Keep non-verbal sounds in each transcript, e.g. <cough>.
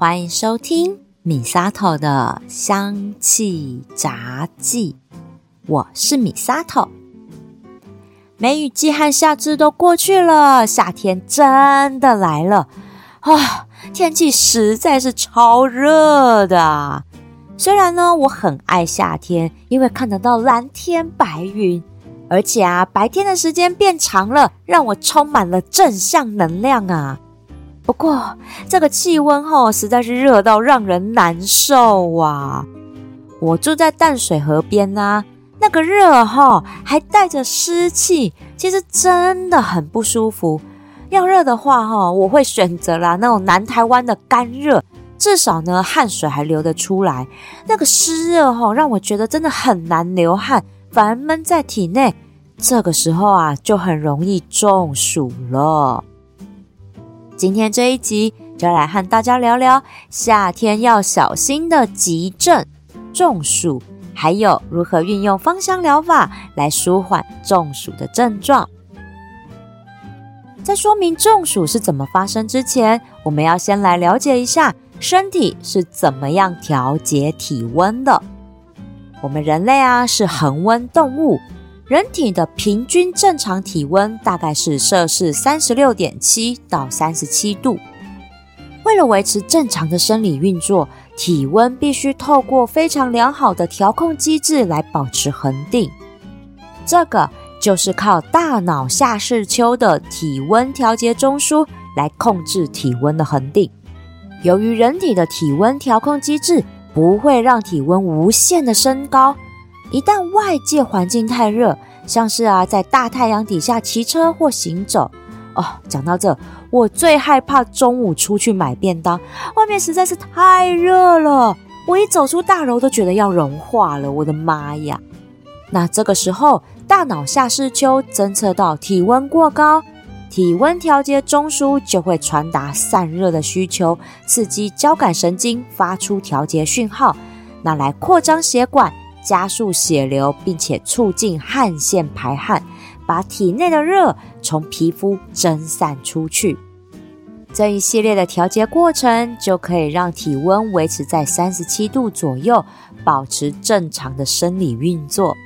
欢迎收听米沙头的香气杂记，我是米沙头。梅雨季和夏至都过去了，夏天真的来了啊！天气实在是超热的。虽然呢，我很爱夏天，因为看得到蓝天白云，而且啊，白天的时间变长了，让我充满了正向能量啊。不过，这个气温吼实在是热到让人难受啊！我住在淡水河边呐，那个热哈还带着湿气，其实真的很不舒服。要热的话哈，我会选择啦那种南台湾的干热，至少呢汗水还流得出来。那个湿热哈让我觉得真的很难流汗，反而闷在体内，这个时候啊就很容易中暑了。今天这一集就来和大家聊聊夏天要小心的急症中暑，还有如何运用芳香疗法来舒缓中暑的症状。在说明中暑是怎么发生之前，我们要先来了解一下身体是怎么样调节体温的。我们人类啊是恒温动物。人体的平均正常体温大概是摄氏三十六点七到三十七度。为了维持正常的生理运作，体温必须透过非常良好的调控机制来保持恒定。这个就是靠大脑下视丘的体温调节中枢来控制体温的恒定。由于人体的体温调控机制不会让体温无限的升高。一旦外界环境太热，像是啊在大太阳底下骑车或行走，哦，讲到这，我最害怕中午出去买便当，外面实在是太热了，我一走出大楼都觉得要融化了，我的妈呀！那这个时候，大脑下视丘侦测到体温过高，体温调节中枢就会传达散热的需求，刺激交感神经发出调节讯号，那来扩张血管。加速血流，并且促进汗腺排汗，把体内的热从皮肤蒸散出去。这一系列的调节过程，就可以让体温维持在三十七度左右，保持正常的生理运作。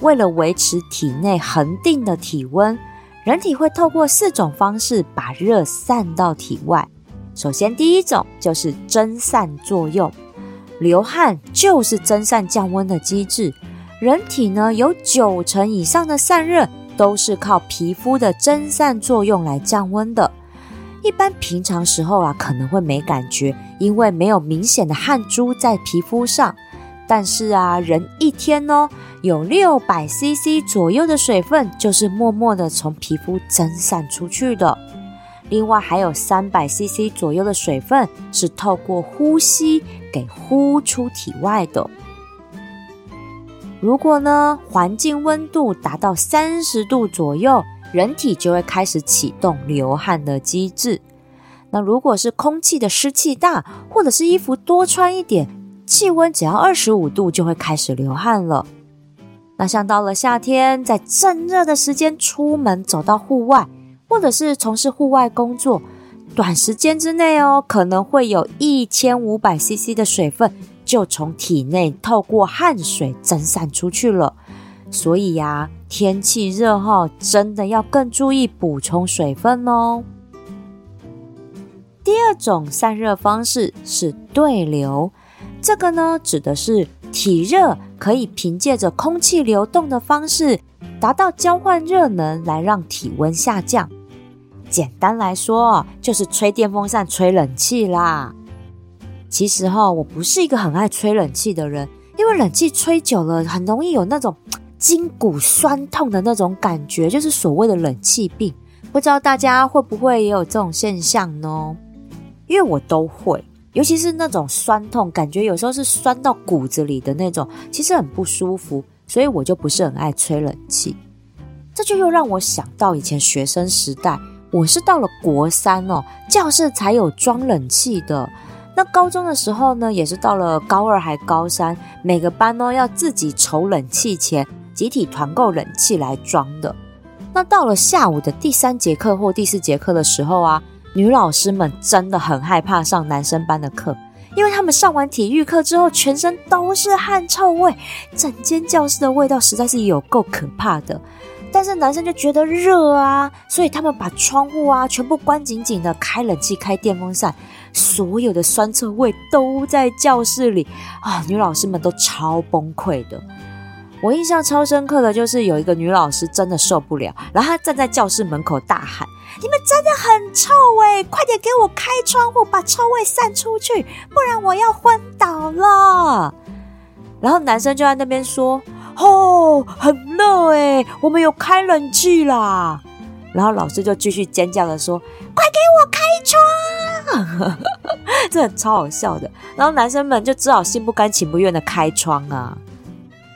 为了维持体内恒定的体温，人体会透过四种方式把热散到体外。首先，第一种就是蒸散作用。流汗就是蒸散降温的机制。人体呢有九成以上的散热都是靠皮肤的蒸散作用来降温的。一般平常时候啊可能会没感觉，因为没有明显的汗珠在皮肤上。但是啊，人一天呢有六百 CC 左右的水分就是默默的从皮肤蒸散出去的。另外还有三百 CC 左右的水分是透过呼吸给呼出体外的。如果呢环境温度达到三十度左右，人体就会开始启动流汗的机制。那如果是空气的湿气大，或者是衣服多穿一点，气温只要二十五度就会开始流汗了。那像到了夏天，在正热的时间出门走到户外。或者是从事户外工作，短时间之内哦，可能会有一千五百 CC 的水分就从体内透过汗水蒸散出去了。所以呀，天气热哈，真的要更注意补充水分哦。第二种散热方式是对流，这个呢指的是体热可以凭借着空气流动的方式，达到交换热能，来让体温下降。简单来说，就是吹电风扇、吹冷气啦。其实哈，我不是一个很爱吹冷气的人，因为冷气吹久了，很容易有那种筋骨酸痛的那种感觉，就是所谓的冷气病。不知道大家会不会也有这种现象呢？因为我都会，尤其是那种酸痛，感觉有时候是酸到骨子里的那种，其实很不舒服，所以我就不是很爱吹冷气。这就又让我想到以前学生时代。我是到了国三哦，教室才有装冷气的。那高中的时候呢，也是到了高二还高三，每个班呢要自己筹冷气钱，集体团购冷气来装的。那到了下午的第三节课或第四节课的时候啊，女老师们真的很害怕上男生班的课，因为他们上完体育课之后，全身都是汗臭味，整间教室的味道实在是有够可怕的。但是男生就觉得热啊，所以他们把窗户啊全部关紧紧的，开冷气、开电风扇，所有的酸臭味都在教室里啊！女老师们都超崩溃的。我印象超深刻的就是有一个女老师真的受不了，然后她站在教室门口大喊：“你们真的很臭哎，快点给我开窗户，把臭味散出去，不然我要昏倒了。”然后男生就在那边说。哦，很热哎，我们有开冷气啦。然后老师就继续尖叫的说：“快给我开窗！” <laughs> 这超好笑的。然后男生们就只好心不甘情不愿的开窗啊。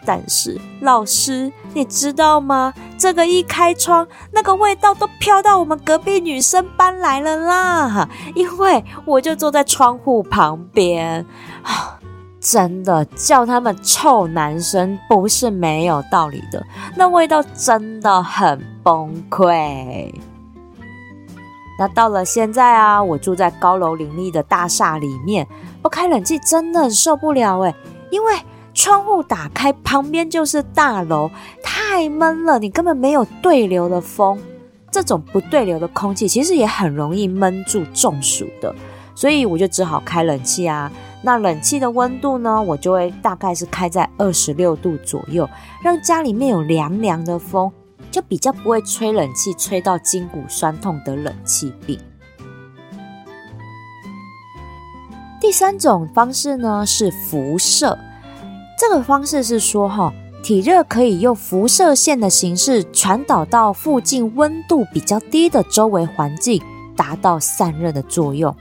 但是老师，你知道吗？这个一开窗，那个味道都飘到我们隔壁女生班来了啦。因为我就坐在窗户旁边啊。真的叫他们臭男生不是没有道理的，那味道真的很崩溃。那到了现在啊，我住在高楼林立的大厦里面，不开冷气真的很受不了诶，因为窗户打开，旁边就是大楼，太闷了，你根本没有对流的风。这种不对流的空气其实也很容易闷住中暑的，所以我就只好开冷气啊。那冷气的温度呢？我就会大概是开在二十六度左右，让家里面有凉凉的风，就比较不会吹冷气吹到筋骨酸痛得冷气病。第三种方式呢是辐射，这个方式是说哈，体热可以用辐射线的形式传导到附近温度比较低的周围环境，达到散热的作用。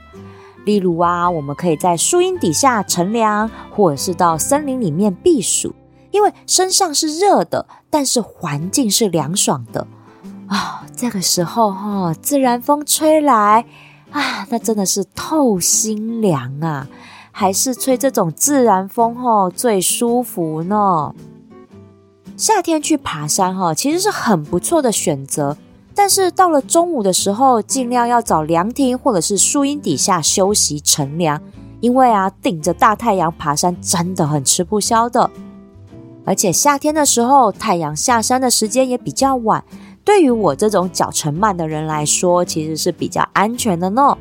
例如啊，我们可以在树荫底下乘凉，或者是到森林里面避暑，因为身上是热的，但是环境是凉爽的啊。这个时候哈，自然风吹来啊，那真的是透心凉啊，还是吹这种自然风哈最舒服呢。夏天去爬山哈，其实是很不错的选择。但是到了中午的时候，尽量要找凉亭或者是树荫底下休息乘凉，因为啊，顶着大太阳爬山真的很吃不消的。而且夏天的时候，太阳下山的时间也比较晚，对于我这种脚程慢的人来说，其实是比较安全的呢。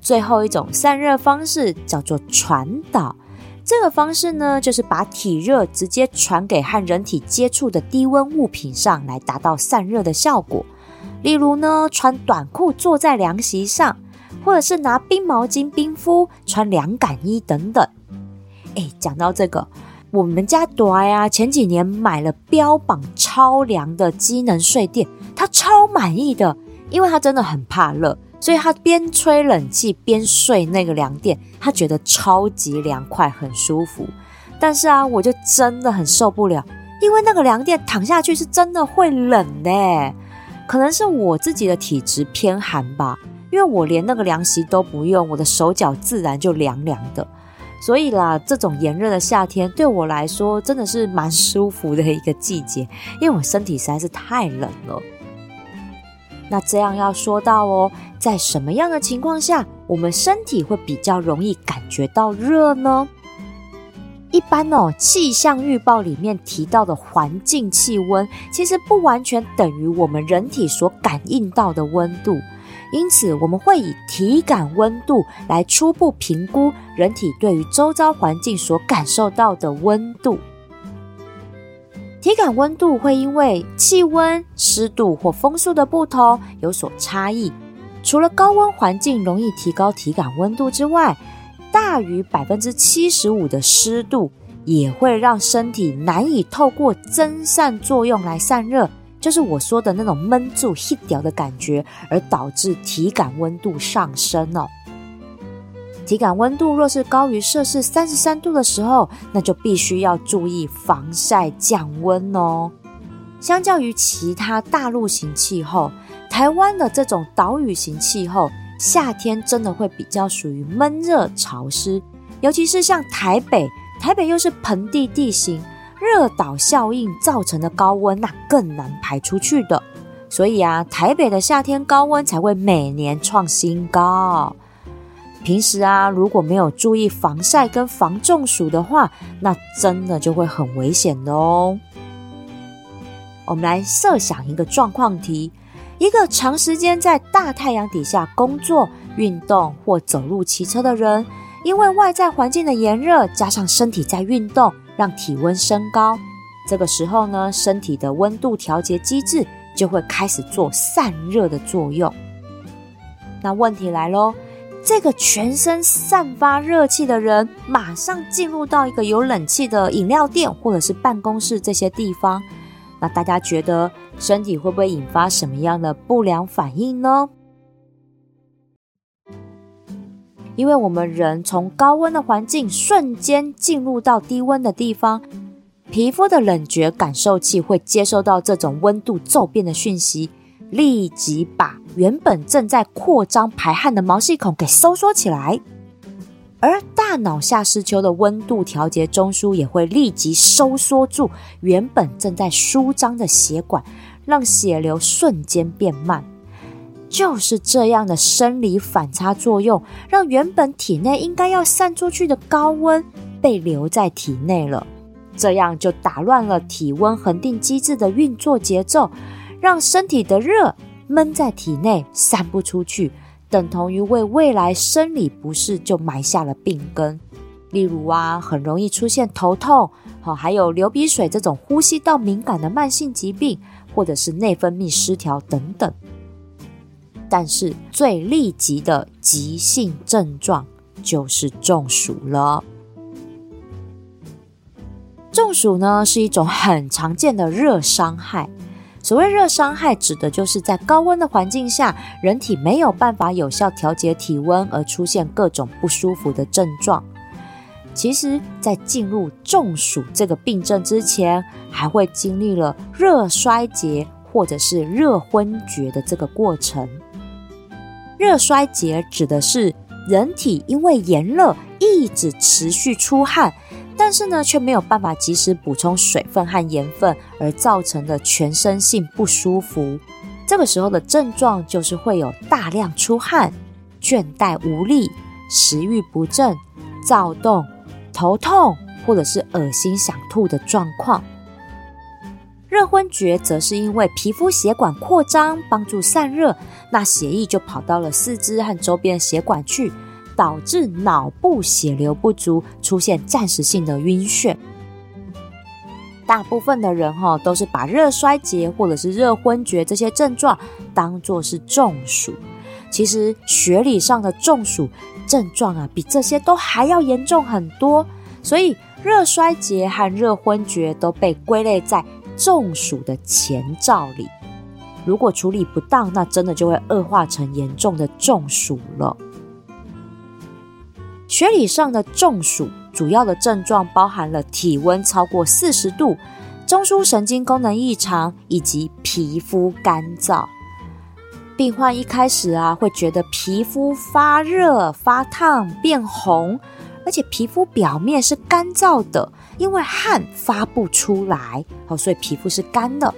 最后一种散热方式叫做传导。这个方式呢，就是把体热直接传给和人体接触的低温物品上来，达到散热的效果。例如呢，穿短裤坐在凉席上，或者是拿冰毛巾冰敷，穿凉感衣等等。哎，讲到这个，我们家朵呀，前几年买了标榜超凉的机能睡垫，他超满意的，因为他真的很怕热。所以他边吹冷气边睡那个凉垫，他觉得超级凉快，很舒服。但是啊，我就真的很受不了，因为那个凉垫躺下去是真的会冷的。可能是我自己的体质偏寒吧，因为我连那个凉席都不用，我的手脚自然就凉凉的。所以啦，这种炎热的夏天对我来说真的是蛮舒服的一个季节，因为我身体实在是太冷了。那这样要说到哦，在什么样的情况下，我们身体会比较容易感觉到热呢？一般哦，气象预报里面提到的环境气温，其实不完全等于我们人体所感应到的温度，因此我们会以体感温度来初步评估人体对于周遭环境所感受到的温度。体感温度会因为气温、湿度或风速的不同有所差异。除了高温环境容易提高体感温度之外，大于百分之七十五的湿度也会让身体难以透过蒸散作用来散热，就是我说的那种闷住、heat 掉的感觉，而导致体感温度上升哦。体感温度若是高于摄氏三十三度的时候，那就必须要注意防晒降温哦。相较于其他大陆型气候，台湾的这种岛屿型气候，夏天真的会比较属于闷热潮湿，尤其是像台北，台北又是盆地地形，热岛效应造成的高温那更难排出去的。所以啊，台北的夏天高温才会每年创新高。平时啊，如果没有注意防晒跟防中暑的话，那真的就会很危险的哦。我们来设想一个状况题：一个长时间在大太阳底下工作、运动或走路、骑车的人，因为外在环境的炎热，加上身体在运动，让体温升高。这个时候呢，身体的温度调节机制就会开始做散热的作用。那问题来喽。这个全身散发热气的人，马上进入到一个有冷气的饮料店或者是办公室这些地方，那大家觉得身体会不会引发什么样的不良反应呢？因为我们人从高温的环境瞬间进入到低温的地方，皮肤的冷觉感受器会接收到这种温度骤变的讯息。立即把原本正在扩张排汗的毛细孔给收缩起来，而大脑下视丘的温度调节中枢也会立即收缩住原本正在舒张的血管，让血流瞬间变慢。就是这样的生理反差作用，让原本体内应该要散出去的高温被留在体内了，这样就打乱了体温恒定机制的运作节奏。让身体的热闷在体内散不出去，等同于为未来生理不适就埋下了病根。例如啊，很容易出现头痛，好，还有流鼻水这种呼吸道敏感的慢性疾病，或者是内分泌失调等等。但是最立即的急性症状就是中暑了。中暑呢，是一种很常见的热伤害。所谓热伤害，指的就是在高温的环境下，人体没有办法有效调节体温，而出现各种不舒服的症状。其实，在进入中暑这个病症之前，还会经历了热衰竭或者是热昏厥的这个过程。热衰竭指的是人体因为炎热一直持续出汗。但是呢，却没有办法及时补充水分和盐分，而造成的全身性不舒服。这个时候的症状就是会有大量出汗、倦怠无力、食欲不振、躁动、头痛，或者是恶心想吐的状况。热昏厥则是因为皮肤血管扩张，帮助散热，那血液就跑到了四肢和周边的血管去。导致脑部血流不足，出现暂时性的晕眩。大部分的人哈都是把热衰竭或者是热昏厥这些症状当做是中暑，其实学理上的中暑症状啊比这些都还要严重很多，所以热衰竭和热昏厥都被归类在中暑的前兆里。如果处理不当，那真的就会恶化成严重的中暑了。学理上的中暑主要的症状包含了体温超过四十度、中枢神经功能异常以及皮肤干燥。病患一开始啊会觉得皮肤发热、发烫、变红，而且皮肤表面是干燥的，因为汗发不出来，好，所以皮肤是干的。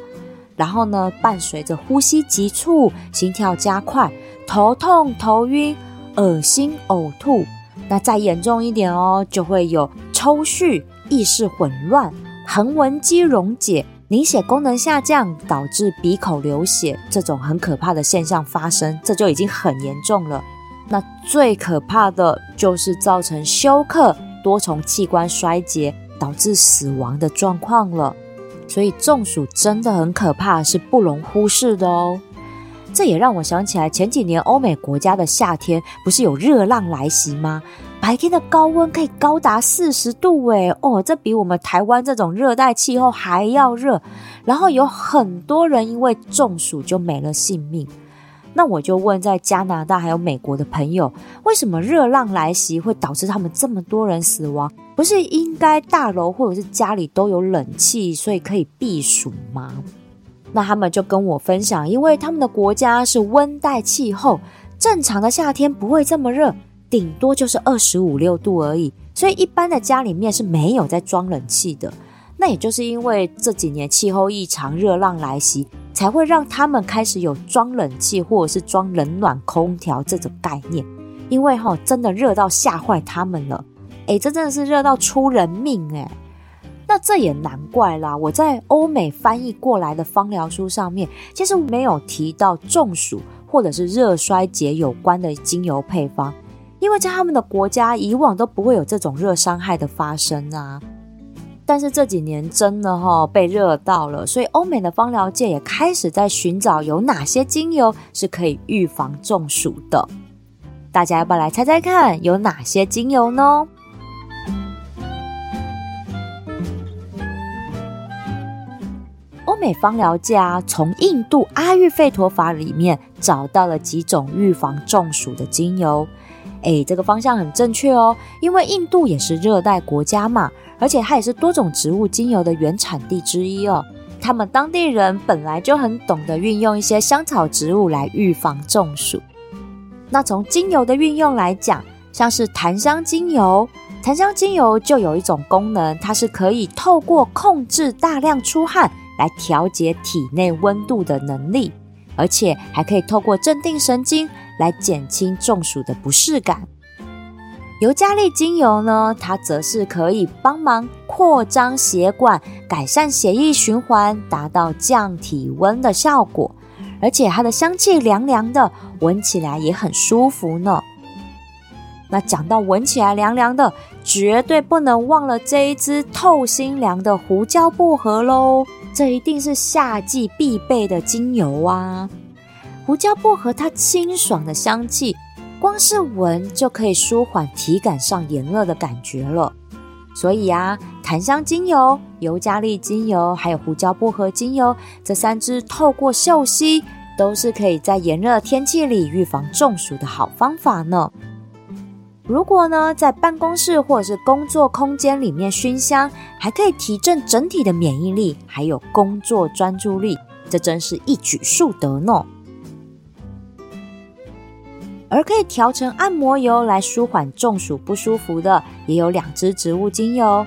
然后呢，伴随着呼吸急促、心跳加快、头痛、头晕、恶心、呕吐。那再严重一点哦，就会有抽搐、意识混乱、横纹肌溶解、凝血功能下降，导致鼻口流血这种很可怕的现象发生，这就已经很严重了。那最可怕的就是造成休克、多重器官衰竭，导致死亡的状况了。所以中暑真的很可怕，是不容忽视的哦。这也让我想起来，前几年欧美国家的夏天不是有热浪来袭吗？白天的高温可以高达四十度，诶哦，这比我们台湾这种热带气候还要热。然后有很多人因为中暑就没了性命。那我就问，在加拿大还有美国的朋友，为什么热浪来袭会导致他们这么多人死亡？不是应该大楼或者是家里都有冷气，所以可以避暑吗？那他们就跟我分享，因为他们的国家是温带气候，正常的夏天不会这么热，顶多就是二十五六度而已，所以一般的家里面是没有在装冷气的。那也就是因为这几年气候异常，热浪来袭，才会让他们开始有装冷气或者是装冷暖空调这种概念。因为哈，真的热到吓坏他们了。哎，这真的是热到出人命哎。那这也难怪啦！我在欧美翻译过来的芳疗书上面，其实没有提到中暑或者是热衰竭有关的精油配方，因为在他们的国家以往都不会有这种热伤害的发生啊。但是这几年真的哈被热到了，所以欧美的芳疗界也开始在寻找有哪些精油是可以预防中暑的。大家要不要来猜猜看，有哪些精油呢？欧美芳疗界啊从印度阿育吠陀法里面找到了几种预防中暑的精油。诶，这个方向很正确哦，因为印度也是热带国家嘛，而且它也是多种植物精油的原产地之一哦。他们当地人本来就很懂得运用一些香草植物来预防中暑。那从精油的运用来讲，像是檀香精油，檀香精油就有一种功能，它是可以透过控制大量出汗。来调节体内温度的能力，而且还可以透过镇定神经来减轻中暑的不适感。尤加利精油呢，它则是可以帮忙扩张血管，改善血液循环，达到降体温的效果。而且它的香气凉凉的，闻起来也很舒服呢。那讲到闻起来凉凉的，绝对不能忘了这一支透心凉的胡椒薄荷喽。这一定是夏季必备的精油啊！胡椒薄荷它清爽的香气，光是闻就可以舒缓体感上炎热的感觉了。所以啊，檀香精油、尤加利精油还有胡椒薄荷精油这三支，透过嗅吸，都是可以在炎热天气里预防中暑的好方法呢。如果呢，在办公室或者是工作空间里面熏香，还可以提振整体的免疫力，还有工作专注力，这真是一举数得呢。而可以调成按摩油来舒缓中暑不舒服的，也有两支植物精油。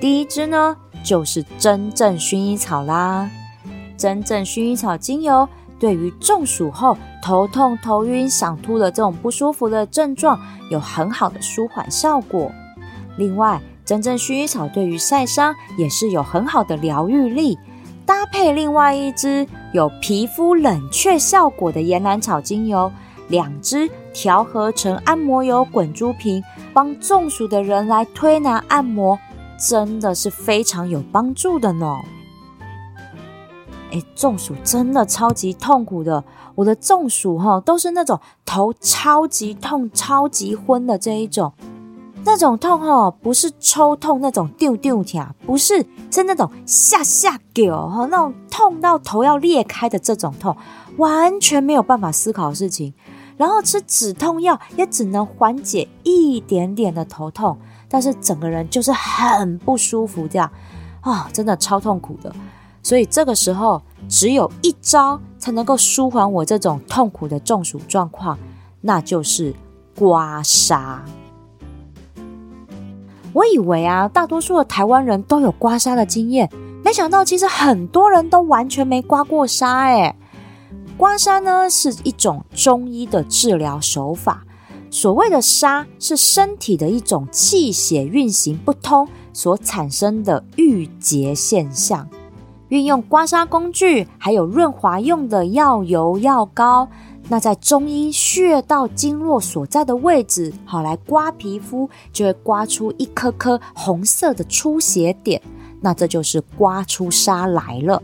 第一支呢，就是真正薰衣草啦，真正薰衣草精油。对于中暑后头痛、头晕、想吐的这种不舒服的症状，有很好的舒缓效果。另外，真正薰衣草对于晒伤也是有很好的疗愈力。搭配另外一支有皮肤冷却效果的岩兰草精油，两支调和成按摩油滚珠瓶，帮中暑的人来推拿按摩，真的是非常有帮助的呢。哎，中暑真的超级痛苦的。我的中暑哈，都是那种头超级痛、超级昏的这一种。那种痛哈，不是抽痛那种丢丢跳，不是，是那种下下狗哈，那种痛到头要裂开的这种痛，完全没有办法思考事情。然后吃止痛药也只能缓解一点点的头痛，但是整个人就是很不舒服，这样啊，真的超痛苦的。所以这个时候，只有一招才能够舒缓我这种痛苦的中暑状况，那就是刮痧。我以为啊，大多数的台湾人都有刮痧的经验，没想到其实很多人都完全没刮过痧。哎，刮痧呢是一种中医的治疗手法。所谓的痧，是身体的一种气血运行不通所产生的郁结现象。运用刮痧工具，还有润滑用的药油药膏，那在中医穴道经络所在的位置，好来刮皮肤，就会刮出一颗颗红色的出血点，那这就是刮出痧来了。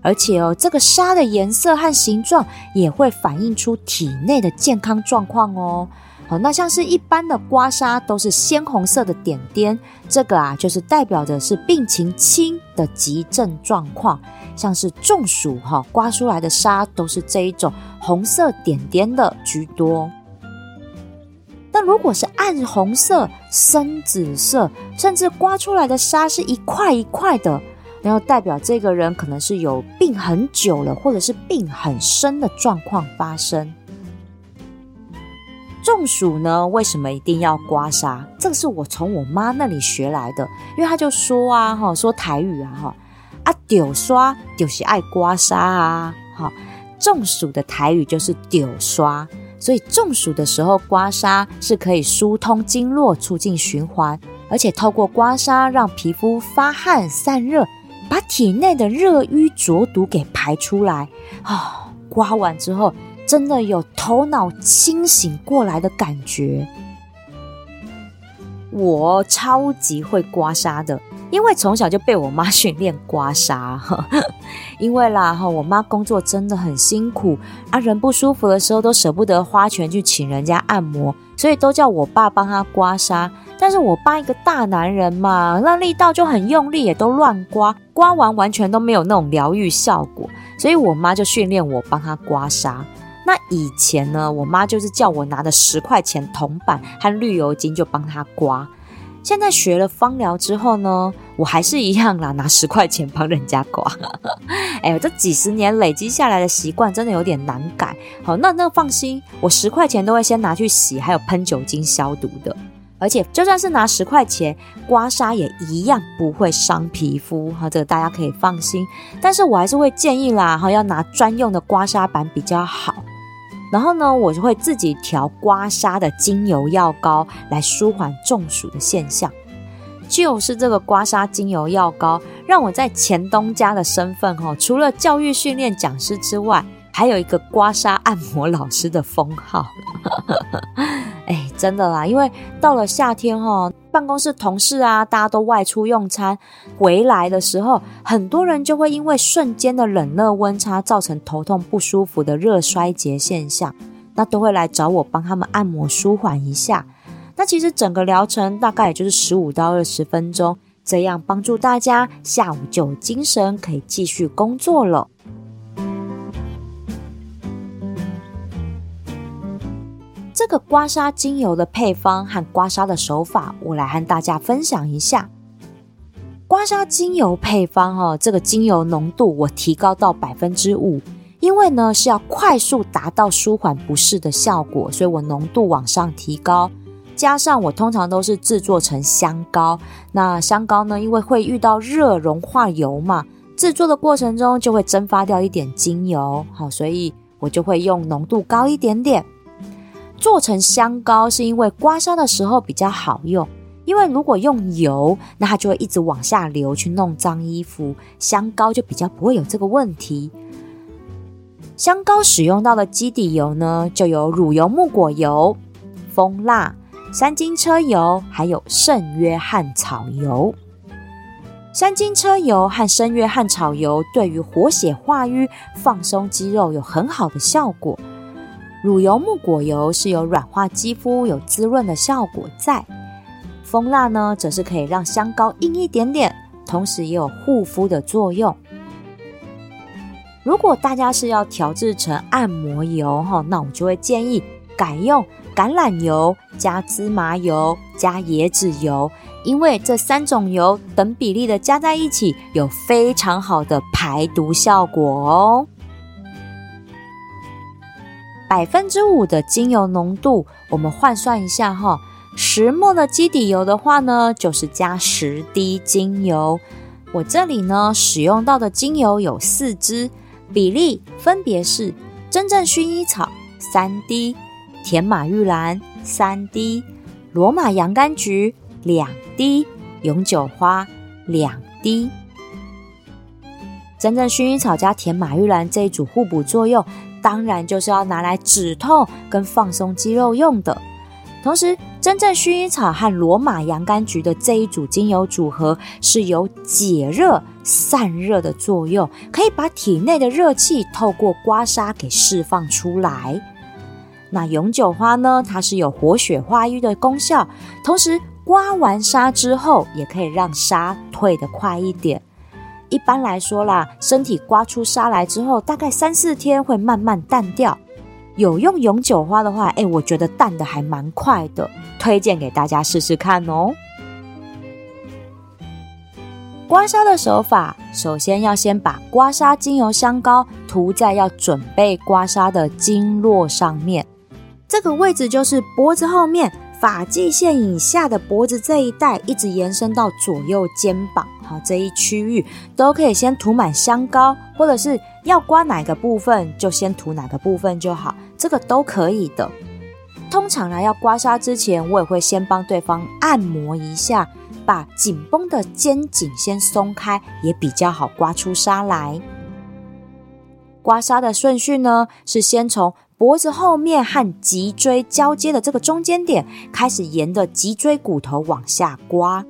而且哦，这个痧的颜色和形状也会反映出体内的健康状况哦。好，那像是一般的刮痧都是鲜红色的点点，这个啊就是代表的是病情轻的急症状况，像是中暑哈，刮出来的痧都是这一种红色点点的居多。那如果是暗红色、深紫色，甚至刮出来的痧是一块一块的，然后代表这个人可能是有病很久了，或者是病很深的状况发生。中暑呢？为什么一定要刮痧？这个是我从我妈那里学来的，因为她就说啊，哈，说台语啊，哈，啊，丢刷就是爱刮痧啊。哈，中暑的台语就是丢刷，所以中暑的时候刮痧是可以疏通经络、促进循环，而且透过刮痧让皮肤发汗散热，把体内的热瘀浊毒给排出来。啊，刮完之后真的有头脑清醒过来的感觉。我超级会刮痧的，因为从小就被我妈训练刮痧。<laughs> 因为啦哈，我妈工作真的很辛苦啊，人不舒服的时候都舍不得花钱去请人家按摩，所以都叫我爸帮她刮痧。但是我爸一个大男人嘛，那力道就很用力，也都乱刮，刮完完全都没有那种疗愈效果，所以我妈就训练我帮她刮痧。那以前呢，我妈就是叫我拿着十块钱铜板和绿油精就帮她刮。现在学了芳疗之后呢，我还是一样啦，拿十块钱帮人家刮。<laughs> 哎呦，这几十年累积下来的习惯真的有点难改。好，那那放心，我十块钱都会先拿去洗，还有喷酒精消毒的。而且就算是拿十块钱刮痧，也一样不会伤皮肤。哈，这个大家可以放心。但是我还是会建议啦，哈，要拿专用的刮痧板比较好。然后呢，我就会自己调刮痧的精油药膏来舒缓中暑的现象。就是这个刮痧精油药膏，让我在前东家的身份哈，除了教育训练讲师之外，还有一个刮痧按摩老师的封号。<laughs> 哎，真的啦，因为到了夏天哈，办公室同事啊，大家都外出用餐，回来的时候，很多人就会因为瞬间的冷热温差造成头痛不舒服的热衰竭现象，那都会来找我帮他们按摩舒缓一下。那其实整个疗程大概也就是十五到二十分钟，这样帮助大家下午就有精神可以继续工作了。这个刮痧精油的配方和刮痧的手法，我来和大家分享一下。刮痧精油配方哦，这个精油浓度我提高到百分之五，因为呢是要快速达到舒缓不适的效果，所以我浓度往上提高。加上我通常都是制作成香膏，那香膏呢，因为会遇到热融化油嘛，制作的过程中就会蒸发掉一点精油，好，所以我就会用浓度高一点点。做成香膏是因为刮痧的时候比较好用，因为如果用油，那它就会一直往下流去弄脏衣服。香膏就比较不会有这个问题。香膏使用到的基底油呢，就有乳油木果油、蜂蜡、三金车油，还有圣约翰草油。三金车油和圣约翰草油对于活血化瘀、放松肌肉有很好的效果。乳油木果油是有软化肌肤、有滋润的效果在，蜂蜡呢则是可以让香膏硬一点点，同时也有护肤的作用。如果大家是要调制成按摩油哈，那我就会建议改用橄榄油加芝麻油加椰子油，因为这三种油等比例的加在一起，有非常好的排毒效果哦。百分之五的精油浓度，我们换算一下哈，十墨的基底油的话呢，就是加十滴精油。我这里呢使用到的精油有四支，比例分别是真正薰衣草三滴，甜马玉兰三滴，罗马洋甘菊两滴，永久花两滴。真正薰衣草加甜马玉兰这一组互补作用。当然就是要拿来止痛跟放松肌肉用的。同时，真正薰衣草和罗马洋甘菊的这一组精油组合是有解热散热的作用，可以把体内的热气透过刮痧给释放出来。那永久花呢？它是有活血化瘀的功效，同时刮完痧之后也可以让痧退得快一点。一般来说啦，身体刮出痧来之后，大概三四天会慢慢淡掉。有用永久花的话，哎，我觉得淡的还蛮快的，推荐给大家试试看哦。刮痧的手法，首先要先把刮痧精油香膏涂在要准备刮痧的经络上面，这个位置就是脖子后面发际线以下的脖子这一带，一直延伸到左右肩膀。好这一区域都可以先涂满香膏，或者是要刮哪个部分就先涂哪个部分就好，这个都可以的。通常呢，要刮痧之前，我也会先帮对方按摩一下，把紧绷的肩颈先松开，也比较好刮出痧来。刮痧的顺序呢，是先从脖子后面和脊椎交接的这个中间点开始，沿着脊椎骨头往下刮。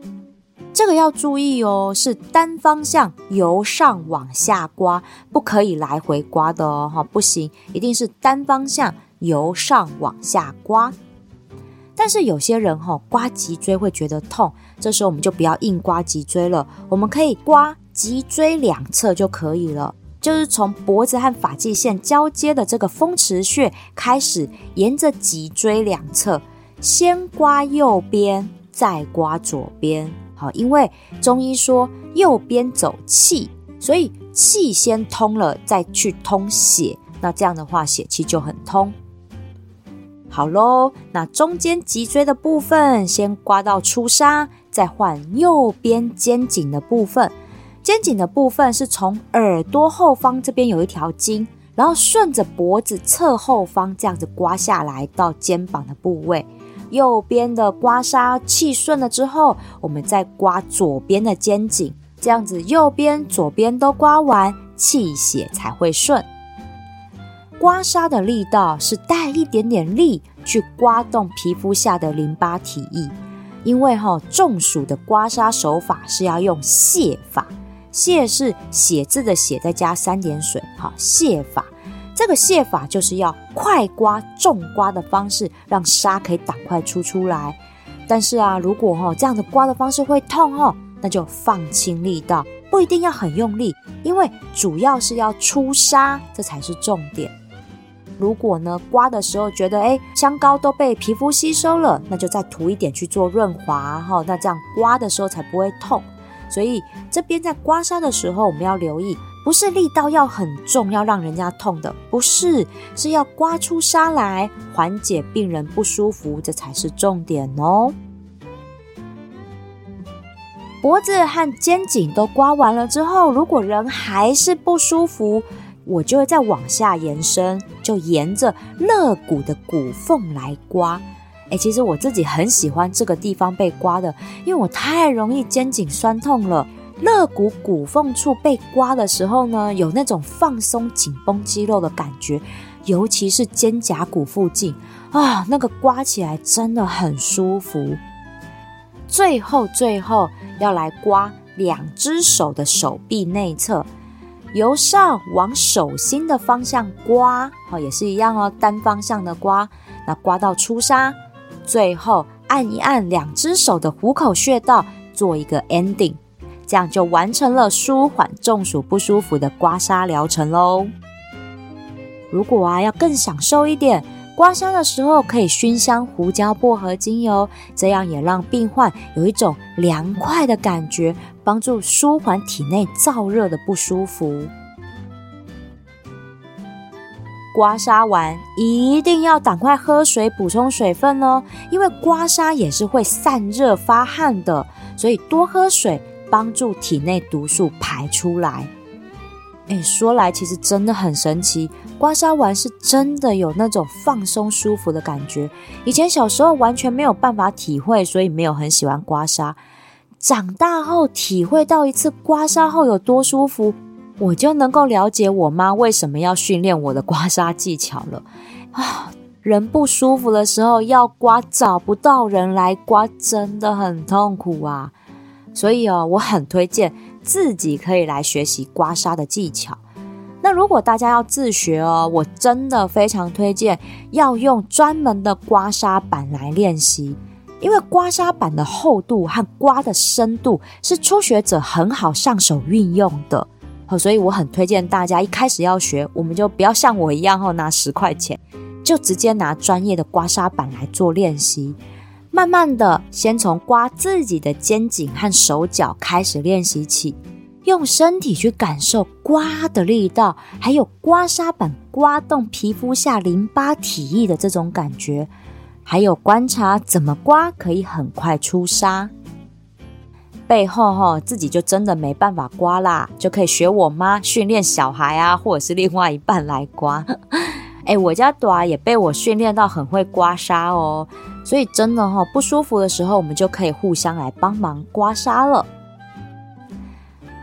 这个要注意哦，是单方向由上往下刮，不可以来回刮的哦，哈，不行，一定是单方向。由上往下刮，但是有些人哈刮脊椎会觉得痛，这时候我们就不要硬刮脊椎了，我们可以刮脊椎两侧就可以了，就是从脖子和发际线交接的这个风池穴开始，沿着脊椎两侧先刮右边，再刮左边。好，因为中医说右边走气，所以气先通了，再去通血，那这样的话血气就很通。好喽，那中间脊椎的部分先刮到出痧，再换右边肩颈的部分。肩颈的部分是从耳朵后方这边有一条筋，然后顺着脖子侧后方这样子刮下来到肩膀的部位。右边的刮痧气顺了之后，我们再刮左边的肩颈，这样子右边、左边都刮完，气血才会顺。刮痧的力道是带一点点力去刮动皮肤下的淋巴体液，因为哈中暑的刮痧手法是要用泻法，泻是写字的写再加三点水，哈泻法，这个泻法就是要快刮重刮的方式，让痧可以赶快出出来。但是啊，如果哈这样的刮的方式会痛哦，那就放轻力道，不一定要很用力，因为主要是要出痧，这才是重点。如果呢，刮的时候觉得哎，香膏都被皮肤吸收了，那就再涂一点去做润滑哈，那这样刮的时候才不会痛。所以这边在刮痧的时候，我们要留意，不是力道要很重，要让人家痛的，不是，是要刮出痧来，缓解病人不舒服，这才是重点哦。脖子和肩颈都刮完了之后，如果人还是不舒服。我就会再往下延伸，就沿着肋骨的骨缝来刮。哎，其实我自己很喜欢这个地方被刮的，因为我太容易肩颈酸痛了。肋骨骨缝处被刮的时候呢，有那种放松紧绷肌肉的感觉，尤其是肩胛骨附近啊，那个刮起来真的很舒服。最后，最后要来刮两只手的手臂内侧。由上往手心的方向刮，好，也是一样哦，单方向的刮，那刮到出痧，最后按一按两只手的虎口穴道，做一个 ending，这样就完成了舒缓中暑不舒服的刮痧疗程喽。如果啊要更享受一点。刮痧的时候可以熏香胡椒薄荷精油，这样也让病患有一种凉快的感觉，帮助舒缓体内燥热的不舒服。刮痧完一定要赶快喝水补充水分哦，因为刮痧也是会散热发汗的，所以多喝水帮助体内毒素排出来。哎，说来其实真的很神奇，刮痧完是真的有那种放松舒服的感觉。以前小时候完全没有办法体会，所以没有很喜欢刮痧。长大后体会到一次刮痧后有多舒服，我就能够了解我妈为什么要训练我的刮痧技巧了。啊，人不舒服的时候要刮，找不到人来刮，真的很痛苦啊。所以哦，我很推荐。自己可以来学习刮痧的技巧。那如果大家要自学哦，我真的非常推荐要用专门的刮痧板来练习，因为刮痧板的厚度和刮的深度是初学者很好上手运用的。好，所以我很推荐大家一开始要学，我们就不要像我一样哦，拿十块钱，就直接拿专业的刮痧板来做练习。慢慢的，先从刮自己的肩颈和手脚开始练习起，用身体去感受刮的力道，还有刮痧板刮动皮肤下淋巴体液的这种感觉，还有观察怎么刮可以很快出痧。背后哈，自己就真的没办法刮啦，就可以学我妈训练小孩啊，或者是另外一半来刮。<laughs> 哎，我家朵也被我训练到很会刮痧哦，所以真的哈不舒服的时候，我们就可以互相来帮忙刮痧了。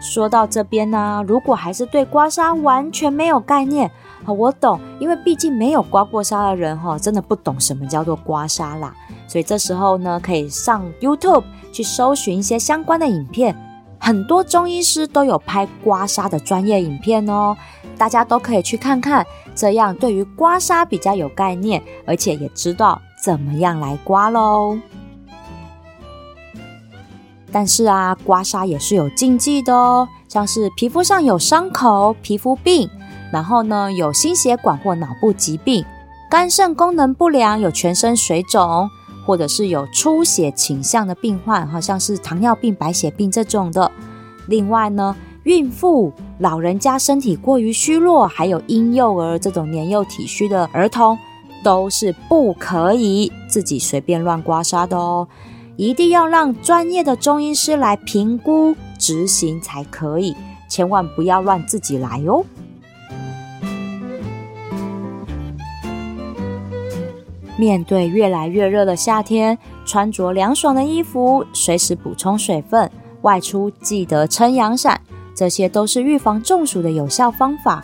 说到这边呢，如果还是对刮痧完全没有概念，我懂，因为毕竟没有刮过痧的人哈，真的不懂什么叫做刮痧啦。所以这时候呢，可以上 YouTube 去搜寻一些相关的影片，很多中医师都有拍刮痧的专业影片哦，大家都可以去看看，这样对于刮痧比较有概念，而且也知道怎么样来刮喽。但是啊，刮痧也是有禁忌的哦，像是皮肤上有伤口、皮肤病，然后呢有心血管或脑部疾病、肝肾功能不良、有全身水肿，或者是有出血倾向的病患，好像是糖尿病、白血病这种的。另外呢，孕妇、老人家身体过于虚弱，还有婴幼儿这种年幼体虚的儿童，都是不可以自己随便乱刮痧的哦。一定要让专业的中医师来评估执行才可以，千万不要乱自己来哦。面对越来越热的夏天，穿着凉爽的衣服，随时补充水分，外出记得撑阳伞，这些都是预防中暑的有效方法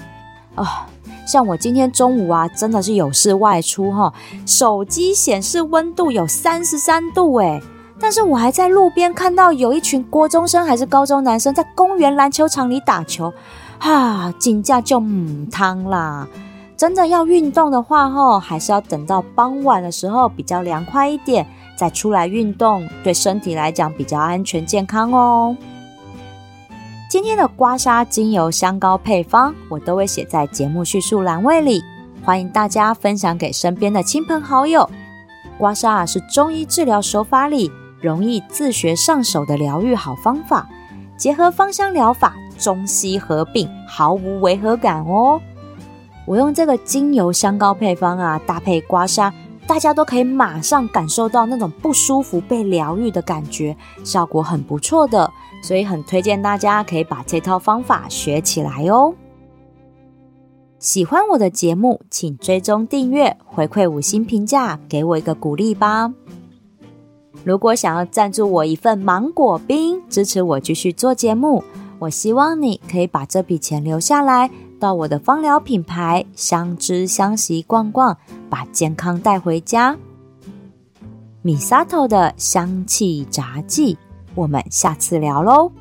啊。像我今天中午啊，真的是有事外出哈，手机显示温度有三十三度诶但是我还在路边看到有一群国中生还是高中男生在公园篮球场里打球，哈，紧架就唔汤啦。真的要运动的话，吼，还是要等到傍晚的时候比较凉快一点再出来运动，对身体来讲比较安全健康哦。今天的刮痧精油香膏配方，我都会写在节目叙述栏位里，欢迎大家分享给身边的亲朋好友。刮痧啊，是中医治疗手法里。容易自学上手的疗愈好方法，结合芳香疗法，中西合并，毫无违和感哦。我用这个精油香膏配方啊，搭配刮痧，大家都可以马上感受到那种不舒服被疗愈的感觉，效果很不错的，所以很推荐大家可以把这套方法学起来哦。喜欢我的节目，请追踪订阅，回馈五星评价，给我一个鼓励吧。如果想要赞助我一份芒果冰，支持我继续做节目，我希望你可以把这笔钱留下来，到我的芳疗品牌相知相惜逛逛，把健康带回家。米萨头的香气杂技，我们下次聊喽。